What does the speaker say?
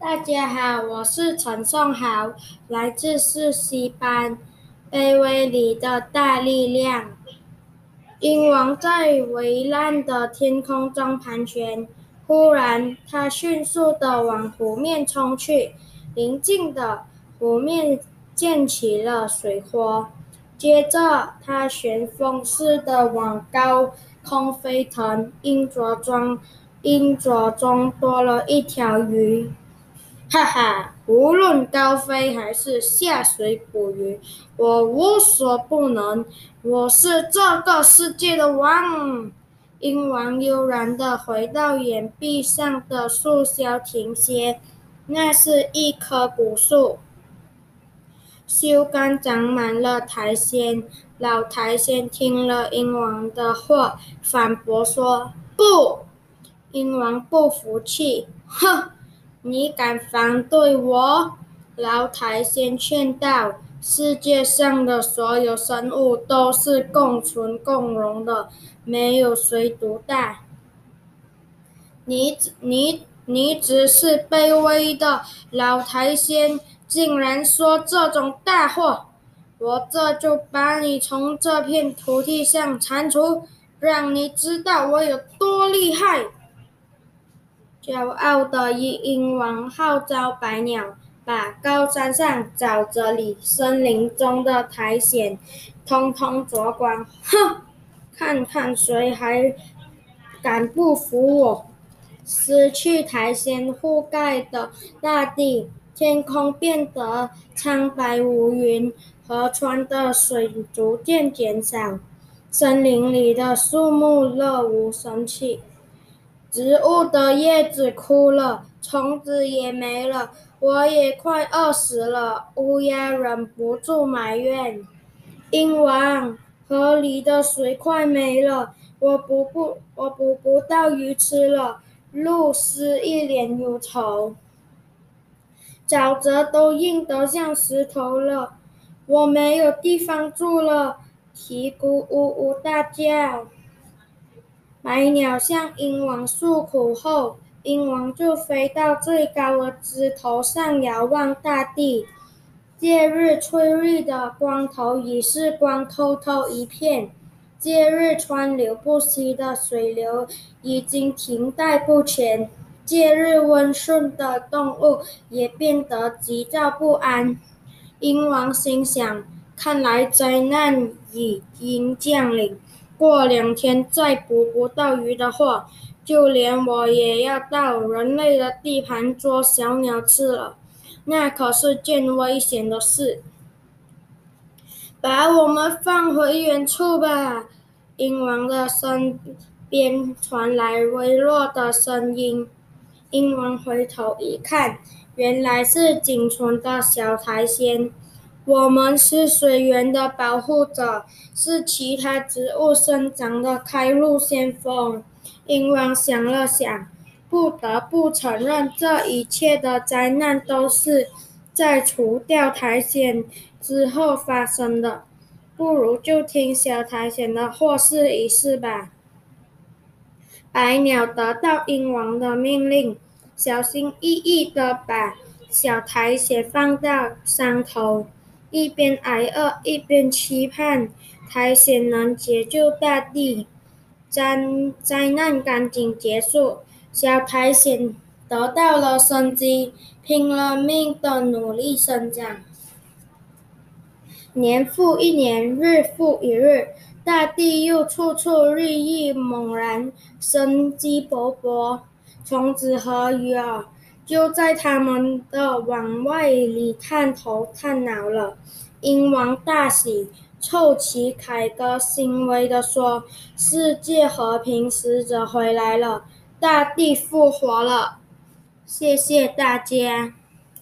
大家好，我是陈颂豪，来自四 C 班。卑微里的大力量。鹰王在蔚蓝的天空中盘旋，忽然，它迅速地往湖面冲去。临近的湖面溅起了水花，接着，它旋风似的往高空飞腾。鹰爪中，鹰爪中多了一条鱼。哈哈，无论高飞还是下水捕鱼，我无所不能。我是这个世界的王。鹰王悠然地回到岩壁上的树梢停歇。那是一棵古树，树干长满了苔藓。老苔藓听了鹰王的话，反驳说：“不。”鹰王不服气，哼。你敢反对我？老苔藓劝道：“世界上的所有生物都是共存共荣的，没有谁独大。你只你你只是卑微的老苔藓，竟然说这种大话！我这就把你从这片土地上铲除，让你知道我有多厉害！”骄傲的鹰王号召百鸟，把高山上沼泽里、森林中的苔藓通通啄光。哼，看看谁还敢不服我！失去苔藓覆盖的大地，天空变得苍白无云，河川的水逐渐减少，森林里的树木乐无生气。植物的叶子枯了，虫子也没了，我也快饿死了。乌鸦忍不住埋怨：“鹰王，河里的水快没了，我捕不我捕不到鱼吃了。”露丝一脸忧愁：“沼泽都硬得像石头了，我没有地方住了。”鹈鹕呜呜大叫。百鸟向鹰王诉苦后，鹰王就飞到最高的枝头上遥望大地。烈日翠绿的光头已是光秃秃一片，烈日川流不息的水流已经停滞不前，烈日温顺的动物也变得急躁不安。鹰王心想：看来灾难已经降临。过两天再捕不到鱼的话，就连我也要到人类的地盘捉小鸟吃了，那可是件危险的事。把我们放回原处吧！鹰王的身边传来微弱的声音。鹰王回头一看，原来是仅存的小苔藓。我们是水源的保护者，是其他植物生长的开路先锋。鹰王想了想，不得不承认，这一切的灾难都是在除掉苔藓之后发生的。不如就听小苔藓的话试一试吧。百鸟得到鹰王的命令，小心翼翼地把小苔藓放到山头。一边挨饿，一边期盼苔藓能解救大地，灾灾难赶紧结束，小苔藓得到了生机，拼了命的努力生长。年复一年，日复一日，大地又处处绿意猛然，生机勃勃，虫子和鱼儿。就在他们的往外里探头探脑了，鹰王大喜，凑齐凯歌，欣慰地说：“世界和平使者回来了，大地复活了。”谢谢大家。